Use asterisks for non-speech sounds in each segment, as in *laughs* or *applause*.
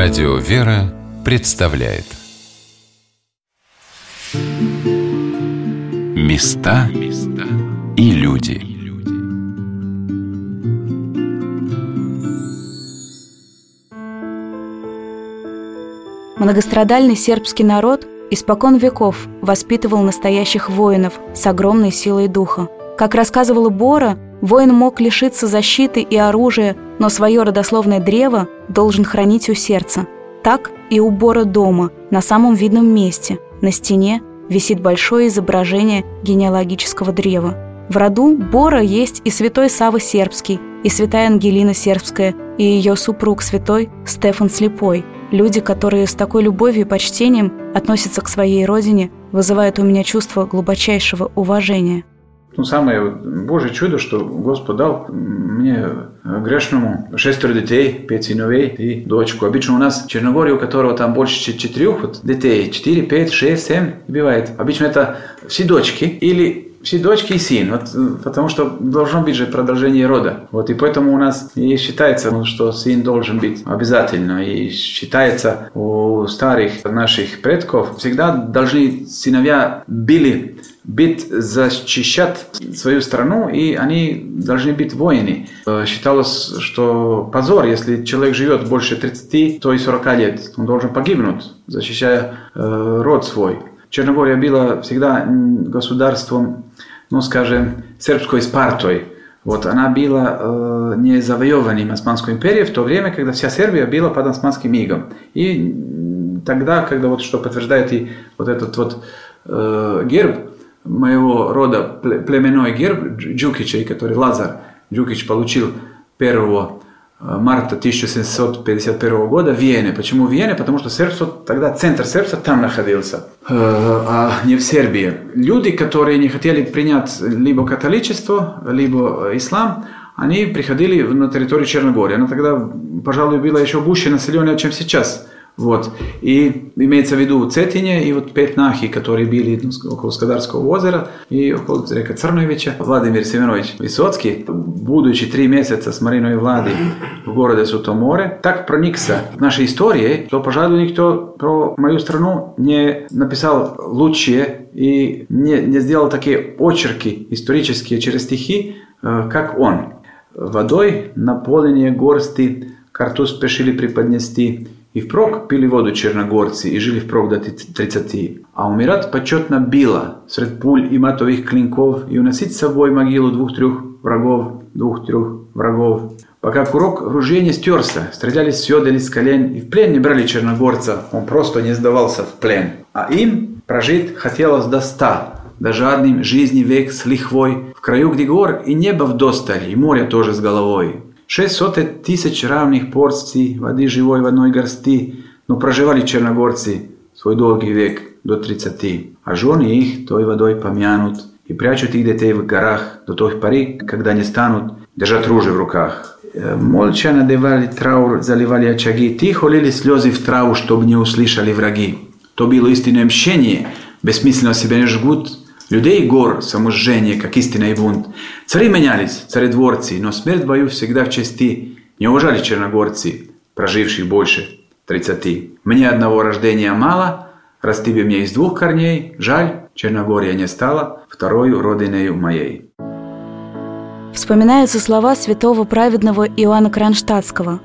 Радио «Вера» представляет Места и люди Многострадальный сербский народ испокон веков воспитывал настоящих воинов с огромной силой духа. Как рассказывала Бора, воин мог лишиться защиты и оружия, но свое родословное древо должен хранить у сердца. Так и у Бора дома, на самом видном месте, на стене, висит большое изображение генеалогического древа. В роду Бора есть и святой Сава Сербский, и святая Ангелина Сербская, и ее супруг святой Стефан Слепой. Люди, которые с такой любовью и почтением относятся к своей родине, вызывают у меня чувство глубочайшего уважения. Ну, самое Божье чудо, что Господь дал мне грешному шестеро детей, пять сыновей и дочку. Обычно у нас в Черногории, у которого там больше четырех вот, детей, четыре, пять, шесть, семь бывает. Обычно это все дочки или все дочки и сын, вот, потому что должно быть же продолжение рода. Вот, и поэтому у нас и считается, ну, что сын должен быть обязательно. И считается у старых наших предков всегда должны сыновья были быть защищать свою страну, и они должны быть воины. Э, считалось, что позор, если человек живет больше 30, то и 40 лет, он должен погибнуть, защищая э, род свой. Черногория была всегда государством, ну, скажем, сербской Спартой. Вот, она была э, не завоеванной Османской империей в то время, когда вся Сербия была под османским игом. И тогда, когда вот что подтверждает и вот этот вот э, герб моего рода, племенной герб Джукича, который Лазар Джукич получил первого Э, марта 1751 года в Вене. Почему в Вене? Потому что сербство, тогда центр сербства там находился, э, а не в Сербии. Люди, которые не хотели принять либо католичество, либо ислам, они приходили на территорию Черногории. Она тогда, пожалуй, была еще гуще населенная, чем сейчас – вот. И имеется в виду Цетине и вот пять нахи, которые были ну, около Скадарского озера и около река Церновича. Владимир Семенович Высоцкий, будучи три месяца с Мариной Владой в городе Сутоморе, так проникся нашей истории, что, пожалуй, никто про мою страну не написал лучше и не, не сделал такие очерки исторические через стихи, э, как он. Водой наполнение горсти карту спешили преподнести, и впрок пили воду черногорцы и жили впрок до 30. А умирать почетно било сред пуль и матовых клинков и уносить с собой могилу двух-трех врагов, двух-трех врагов. Пока курок ружья не стерся, стреляли с седали с колен и в плен не брали черногорца, он просто не сдавался в плен. А им прожить хотелось до ста, да жадным жизни век с лихвой, в краю, где гор и небо вдосталь, и море тоже с головой. Шесть сотен тысяч равных порций воды живой в одной горсти, но проживали черногорцы свой долгий век до тридцати, а жены их той водой помянут и прячут их детей в горах до той поры, когда не станут держать ружье в руках. Э, молча надевали траур, заливали очаги, тихо лили слезы в траву, чтобы не услышали враги. То было истинное мщение, бессмысленно себя не жгут, Людей гор саможжение, как истинный бунт. Цари менялись, царедворцы, но смерть бою всегда в чести. Не уважали черногорцы, прожившие больше тридцати. Мне одного рождения мало, раз тебе мне из двух корней, жаль, Черногория не стала второй родиною моей. Вспоминаются слова святого праведного Иоанна Кронштадтского.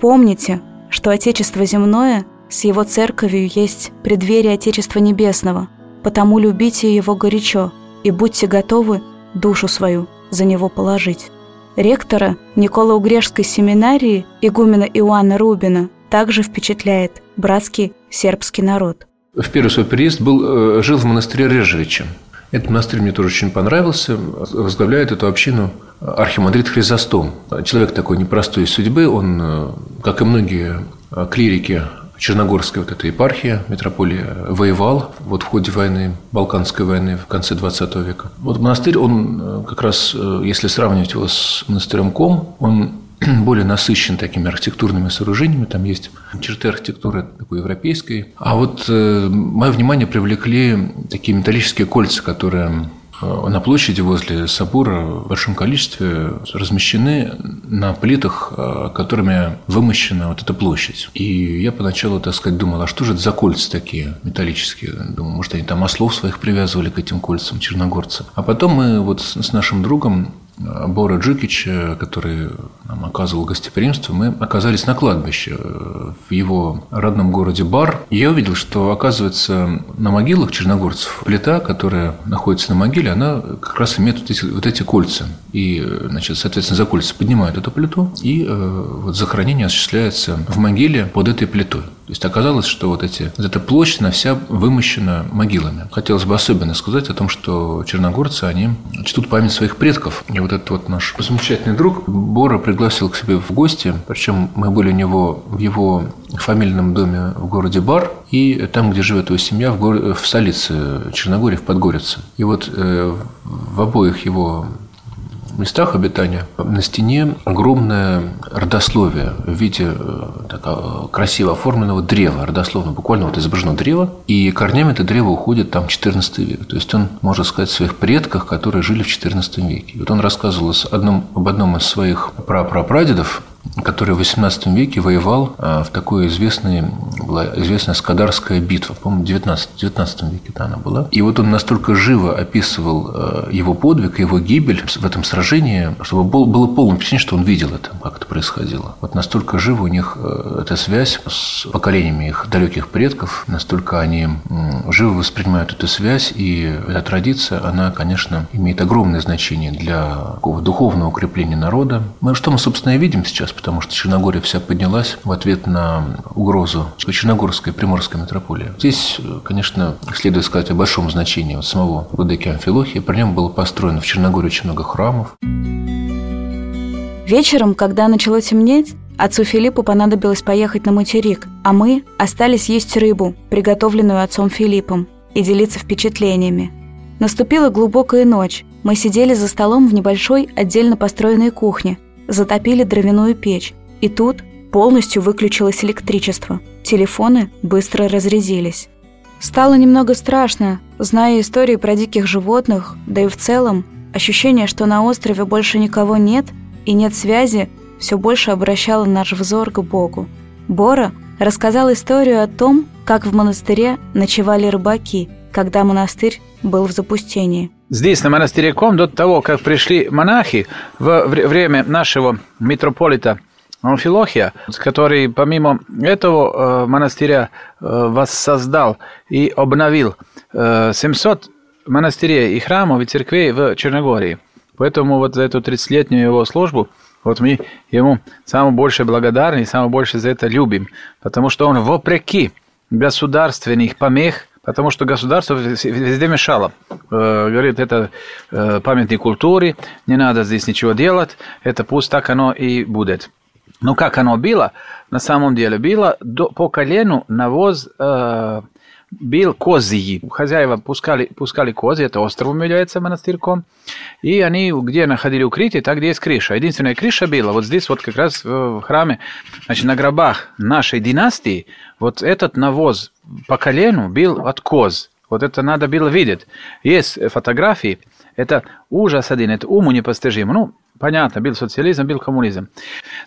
«Помните, что Отечество земное с его церковью есть преддверие Отечества Небесного – потому любите его горячо и будьте готовы душу свою за него положить. Ректора Никола Угрешской семинарии игумена Иоанна Рубина также впечатляет братский сербский народ. В первый свой переезд был, э, жил в монастыре Режевича. Этот монастырь мне тоже очень понравился. Возглавляет эту общину архимандрит Хризостом. Человек такой непростой судьбы. Он, э, как и многие клирики Черногорская вот эта епархия, метрополия, воевал вот в ходе войны, Балканской войны в конце 20 века. Вот монастырь, он э, как раз, э, если сравнивать его с монастырем Ком, он *clears throat* более насыщен такими архитектурными сооружениями. Там есть черты архитектуры такой европейской. А вот э, мое внимание привлекли такие металлические кольца, которые э, на площади возле собора в большом количестве размещены на плитах, э, которыми вымощена вот эта площадь. И я поначалу, так сказать, думал, а что же это за кольца такие металлические? Думаю, может, они там ослов своих привязывали к этим кольцам, черногорцы. А потом мы вот с нашим другом Бора Джукича, который нам оказывал гостеприимство, мы оказались на кладбище в его родном городе Бар. Я увидел, что, оказывается, на могилах черногорцев плита, которая находится на могиле, она как раз имеет вот эти, вот эти кольца. И, значит, соответственно, за кольца поднимают эту плиту, и э, вот захоронение осуществляется в могиле под этой плитой. То есть оказалось, что вот, эти, вот эта площадь, она вся вымощена могилами. Хотелось бы особенно сказать о том, что черногорцы, они чтут память своих предков. И вот этот вот наш замечательный друг Бора пригласил к себе в гости, причем мы были у него в его фамильном доме в городе Бар и там, где живет его семья, в, гор... в столице Черногории, в Подгорице. И вот э, в обоих его местах обитания на стене огромное родословие в виде э, такого красиво оформленного древа, родословно, буквально вот изображено древо, и корнями это древо уходит там 14 век. То есть он, можно сказать, о своих предках, которые жили в 14 веке. Вот он рассказывал одном, об одном из своих прапрапрадедов, который в XVIII веке воевал а, в такой известной, была известная Скадарская битва, по-моему, в XIX, XIX веке да, она была. И вот он настолько живо описывал а, его подвиг, его гибель в этом сражении, чтобы было полное впечатление, что он видел это, как это происходило. Вот настолько живо у них а, эта связь с поколениями их далеких предков, настолько они живо воспринимают эту связь, и эта традиция, она, конечно, имеет огромное значение для такого духовного укрепления народа. Мы, что мы, собственно, и видим сейчас потому что Черногория вся поднялась в ответ на угрозу Черногорской Приморской метрополии. Здесь, конечно, следует сказать о большом значении вот самого Владыки Амфилохия. При нем было построено в Черногории очень много храмов. Вечером, когда начало темнеть, отцу Филиппу понадобилось поехать на материк, а мы остались есть рыбу, приготовленную отцом Филиппом, и делиться впечатлениями. Наступила глубокая ночь. Мы сидели за столом в небольшой, отдельно построенной кухне, затопили дровяную печь, и тут полностью выключилось электричество. Телефоны быстро разрядились. Стало немного страшно, зная истории про диких животных, да и в целом ощущение, что на острове больше никого нет и нет связи, все больше обращало наш взор к Богу. Бора рассказал историю о том, как в монастыре ночевали рыбаки, когда монастырь был в запустении. Здесь, на монастыре Ком, до того, как пришли монахи, в время нашего митрополита Амфилохия, который помимо этого э, монастыря э, воссоздал и обновил 700 э, монастырей и храмов и церквей в Черногории. Поэтому вот за эту 30-летнюю его службу вот мы ему самое больше благодарны и самое больше за это любим, потому что он вопреки государственных помех – потому что государство везде мешало. Э, говорит, это э, памятник культуры, не надо здесь ничего делать, это пусть так оно и будет. Но как оно было, на самом деле, было до, по колену навоз э, был козьи. Хозяева пускали, пускали козы, это островом является монастырком, и они где находили укрытие, так где есть крыша. Единственная крыша была вот здесь, вот как раз в храме, значит, на гробах нашей династии, вот этот навоз по колену был от коз. Вот это надо было видеть. Есть фотографии, это ужас один, это уму непостижимо. Ну, понятно, был социализм, был коммунизм.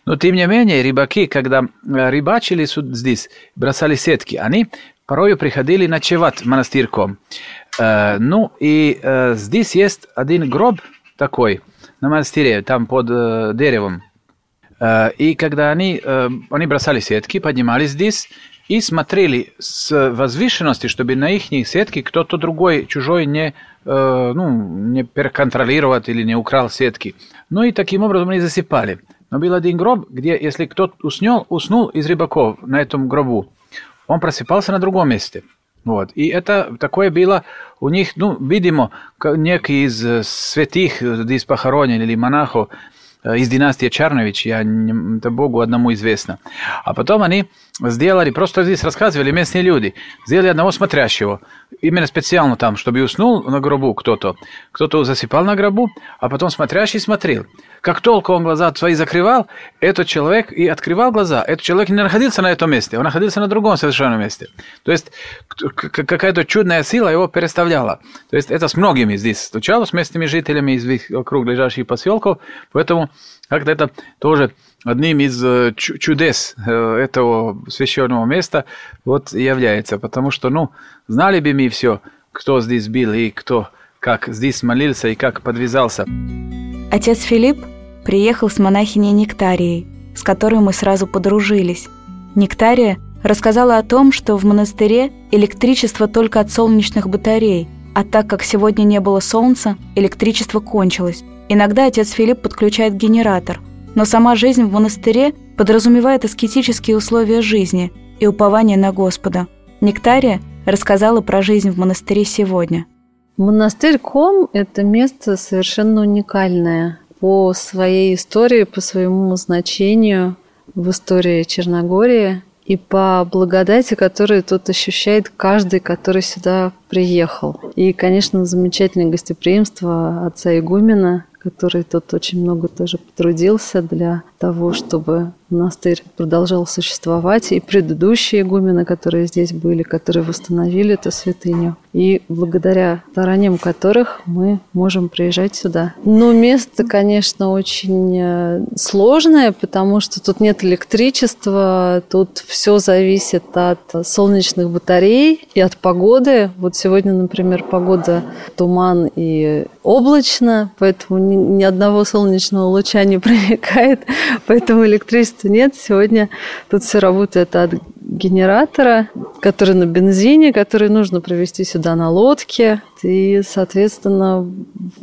Но тем не менее, рыбаки, когда рыбачили здесь, бросали сетки, они порою приходили ночевать монастырком. Э, ну и э, здесь есть один гроб такой на монастыре, там под э, деревом. И когда они, они бросали сетки, поднимались здесь и смотрели с возвышенности, чтобы на их сетки кто-то другой, чужой не, ну, не переконтролировать или не украл сетки. Ну и таким образом они засыпали. Но был один гроб, где если кто-то уснул, уснул из рыбаков на этом гробу, он просыпался на другом месте. Вот. И это такое было у них, ну, видимо, некий из святых здесь похоронен или монахов, э, из династии Чарнович, я не, это Богу одному известно. А потом они сделали, просто здесь рассказывали местные люди, сделали одного смотрящего, именно специально там, чтобы уснул на гробу кто-то. Кто-то засыпал на гробу, а потом смотрящий смотрел. Как только он глаза свои закрывал, этот человек и открывал глаза. Этот человек не находился на этом месте, он находился на другом совершенно месте. То есть какая-то чудная сила его переставляла. То есть это с многими здесь случалось, с местными жителями из вокруг лежащих поселков. Поэтому как-то это тоже одним из э, чудес э, этого священного места вот является. Потому что, ну, знали бы мы все, кто здесь был и кто как здесь молился и как подвязался. Отец Филипп приехал с монахиней Нектарией, с которой мы сразу подружились. Нектария рассказала о том, что в монастыре электричество только от солнечных батарей, а так как сегодня не было солнца, электричество кончилось. Иногда отец Филипп подключает генератор, но сама жизнь в монастыре подразумевает аскетические условия жизни и упование на Господа. Нектария рассказала про жизнь в монастыре сегодня. Монастырь Ком – это место совершенно уникальное по своей истории, по своему значению в истории Черногории и по благодати, которую тут ощущает каждый, который сюда приехал. И, конечно, замечательное гостеприимство отца Игумена, который тут очень много тоже потрудился для того, чтобы монастырь продолжал существовать, и предыдущие игумены, которые здесь были, которые восстановили эту святыню, и благодаря стараниям которых мы можем приезжать сюда. Но место, конечно, очень э, сложное, потому что тут нет электричества, тут все зависит от солнечных батарей и от погоды. Вот сегодня, например, погода туман и облачно, поэтому ни, ни одного солнечного луча не *laughs* проникает, поэтому электричества нет. Сегодня тут все работает от генератора, который на бензине, который нужно провести сюда на лодке. И, соответственно,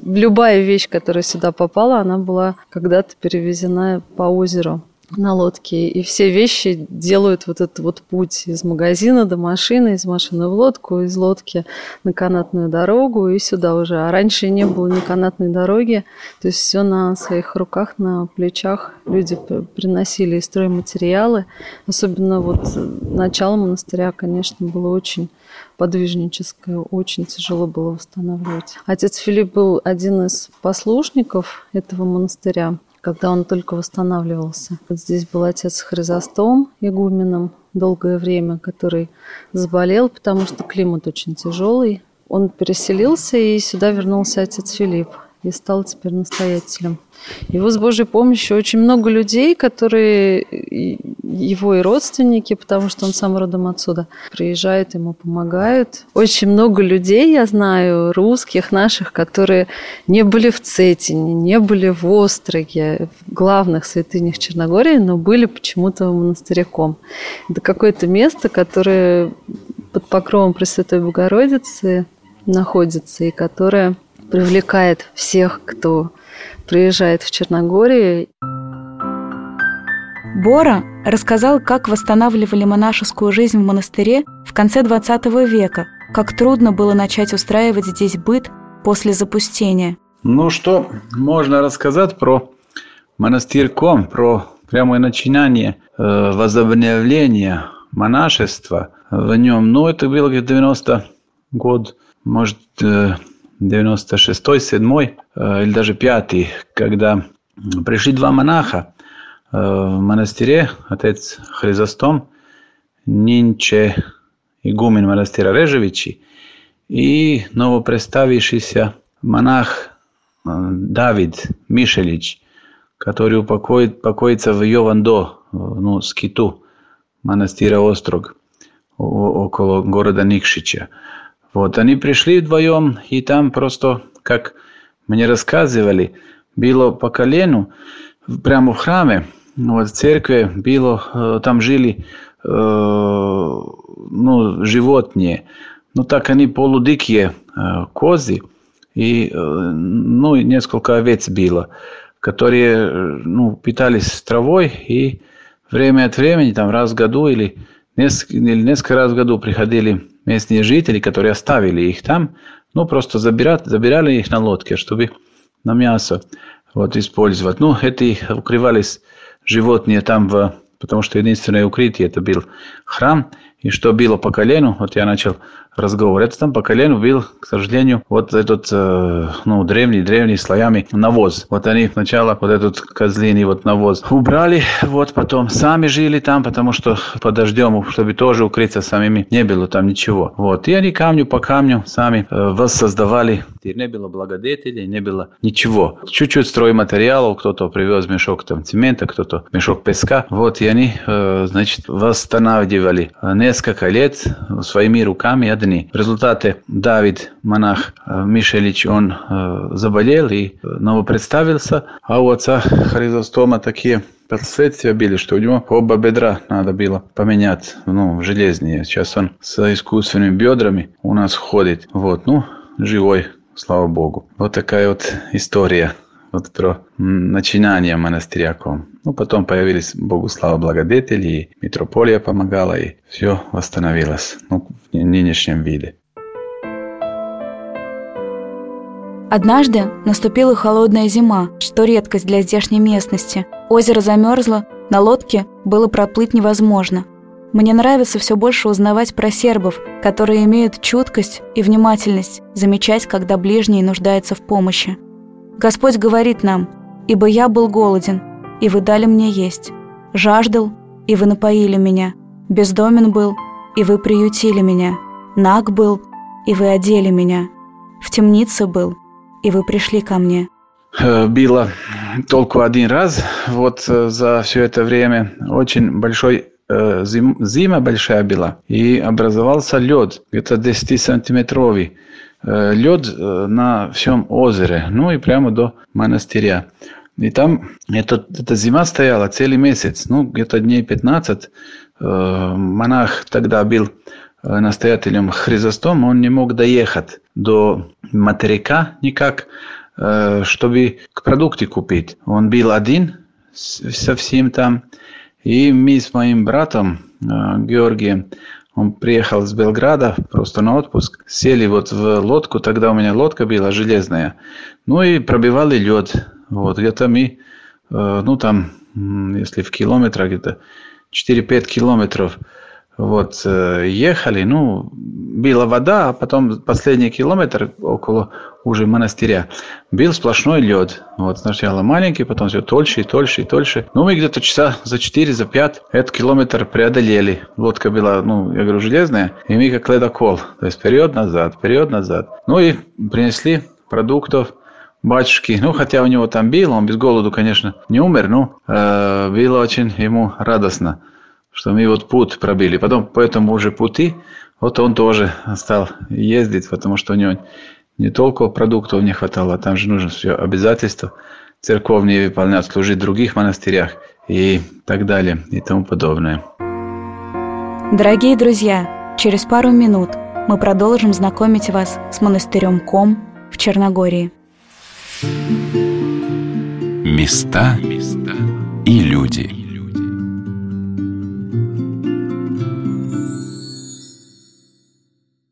любая вещь, которая сюда попала, она была когда-то перевезена по озеру на лодке. И все вещи делают вот этот вот путь из магазина до машины, из машины в лодку, из лодки на канатную дорогу и сюда уже. А раньше не было ни канатной дороги, то есть все на своих руках, на плечах люди приносили и стройматериалы. Особенно вот начало монастыря, конечно, было очень подвижническое, очень тяжело было восстанавливать. Отец Филипп был один из послушников этого монастыря когда он только восстанавливался. Вот здесь был отец Хризостом игуменом долгое время, который заболел, потому что климат очень тяжелый. Он переселился, и сюда вернулся отец Филипп и стал теперь настоятелем. И вот с Божьей помощью очень много людей, которые его и родственники, потому что он сам родом отсюда, приезжают, ему помогают. Очень много людей, я знаю, русских наших, которые не были в Цетине, не были в Остроге, в главных святынях Черногории, но были почему-то монастыряком. Это какое-то место, которое под покровом Пресвятой Богородицы находится и которое привлекает всех, кто приезжает в Черногорию. Бора рассказал, как восстанавливали монашескую жизнь в монастыре в конце XX века, как трудно было начать устраивать здесь быт после запустения. Ну что можно рассказать про монастырь Ком, про прямое начинание э, возобновления монашества в нем. Ну, это было где-то 90 год, может, э, 96-й, 7 э, или даже 5 когда пришли два монаха э, в монастыре, отец Хризостом, Нинче игумен монастыря Режевичи и новопреставившийся монах э, Давид Мишелич, который упокоит, покоится в Йовандо, ну, скиту монастыря Острог, около города Никшича. Вот, они пришли вдвоем, и там просто, как мне рассказывали, было по колену, прямо в храме, вот, в церкви было, э, там жили э, ну, животные. Ну, так они полудикие э, козы, и ну, несколько овец было, которые ну, питались травой, и время от времени, там раз в году или несколько, или несколько раз в году приходили местные жители, которые оставили их там, ну, просто забирали, забирали их на лодке, чтобы на мясо. вот использовать. Ну, эти укрывались животные там в потому что единственное укрытие это был храм, и что было по колену, вот я начал разговор, это там по колену был, к сожалению, вот этот, э, ну, древний-древний слоями навоз. Вот они сначала вот этот козлиный вот навоз убрали, вот потом сами жили там, потому что под дождем, чтобы тоже укрыться самими, не было там ничего. Вот, и они камню по камню сами э, воссоздавали. Не было благодетелей, не было ничего. Чуть-чуть стройматериалов, кто-то привез мешок там цемента, кто-то мешок песка. Вот, и они, э, значит, восстанавливали несколько лет своими руками одни. В Давид, монах э, Мишелич, он э, заболел и новопредставился, а у отца Хризостома такие последствия были, что у него оба бедра надо было поменять, ну, железные. Сейчас он с искусственными бедрами у нас ходит. Вот, ну, живой, слава богу. Вот такая вот история вот про начинание монастыря Ком. Ну, потом появились, Богу слава, благодетели, и митрополия помогала, и все восстановилось ну, в нынешнем виде. Однажды наступила холодная зима, что редкость для здешней местности. Озеро замерзло, на лодке было проплыть невозможно. Мне нравится все больше узнавать про сербов, которые имеют чуткость и внимательность, замечать, когда ближний нуждается в помощи. Господь говорит нам, «Ибо я был голоден, и вы дали мне есть, жаждал, и вы напоили меня, бездомен был, и вы приютили меня, наг был, и вы одели меня, в темнице был, и вы пришли ко мне». Э, Было только один раз, вот э, за все это время очень большой э, зим, зима большая была, и образовался лед, где-то 10-сантиметровый. Э, лед э, на всем озере, ну и прямо до монастыря. И там это, эта зима стояла целый месяц, ну где-то дней 15. Э, монах тогда был настоятелем Хризостом, он не мог доехать до материка никак, чтобы к продукты купить. Он был один совсем там. И мы с моим братом Георгием он приехал с Белграда просто на отпуск. Сели вот в лодку, тогда у меня лодка была железная. Ну и пробивали лед. Вот где-то мы, э, ну там, если в километрах, где-то 4-5 километров вот, э, ехали, ну, была вода, а потом последний километр около уже монастыря был сплошной лед. Вот сначала маленький, потом все тольше и тольше и тольше. Ну, мы где-то часа за 4, за 5 этот километр преодолели. Лодка была, ну, я говорю, железная, и мы как ледокол. То есть вперед-назад, вперед-назад. Ну и принесли продуктов, батюшки, ну, хотя у него там был, он без голоду, конечно, не умер, но э, было очень ему радостно что мы вот путь пробили. Потом по этому уже пути, вот он тоже стал ездить, потому что у него не только продуктов не хватало, а там же нужно все обязательства церковные выполнять, служить в других монастырях и так далее и тому подобное. Дорогие друзья, через пару минут мы продолжим знакомить вас с монастырем Ком в Черногории. Места и люди.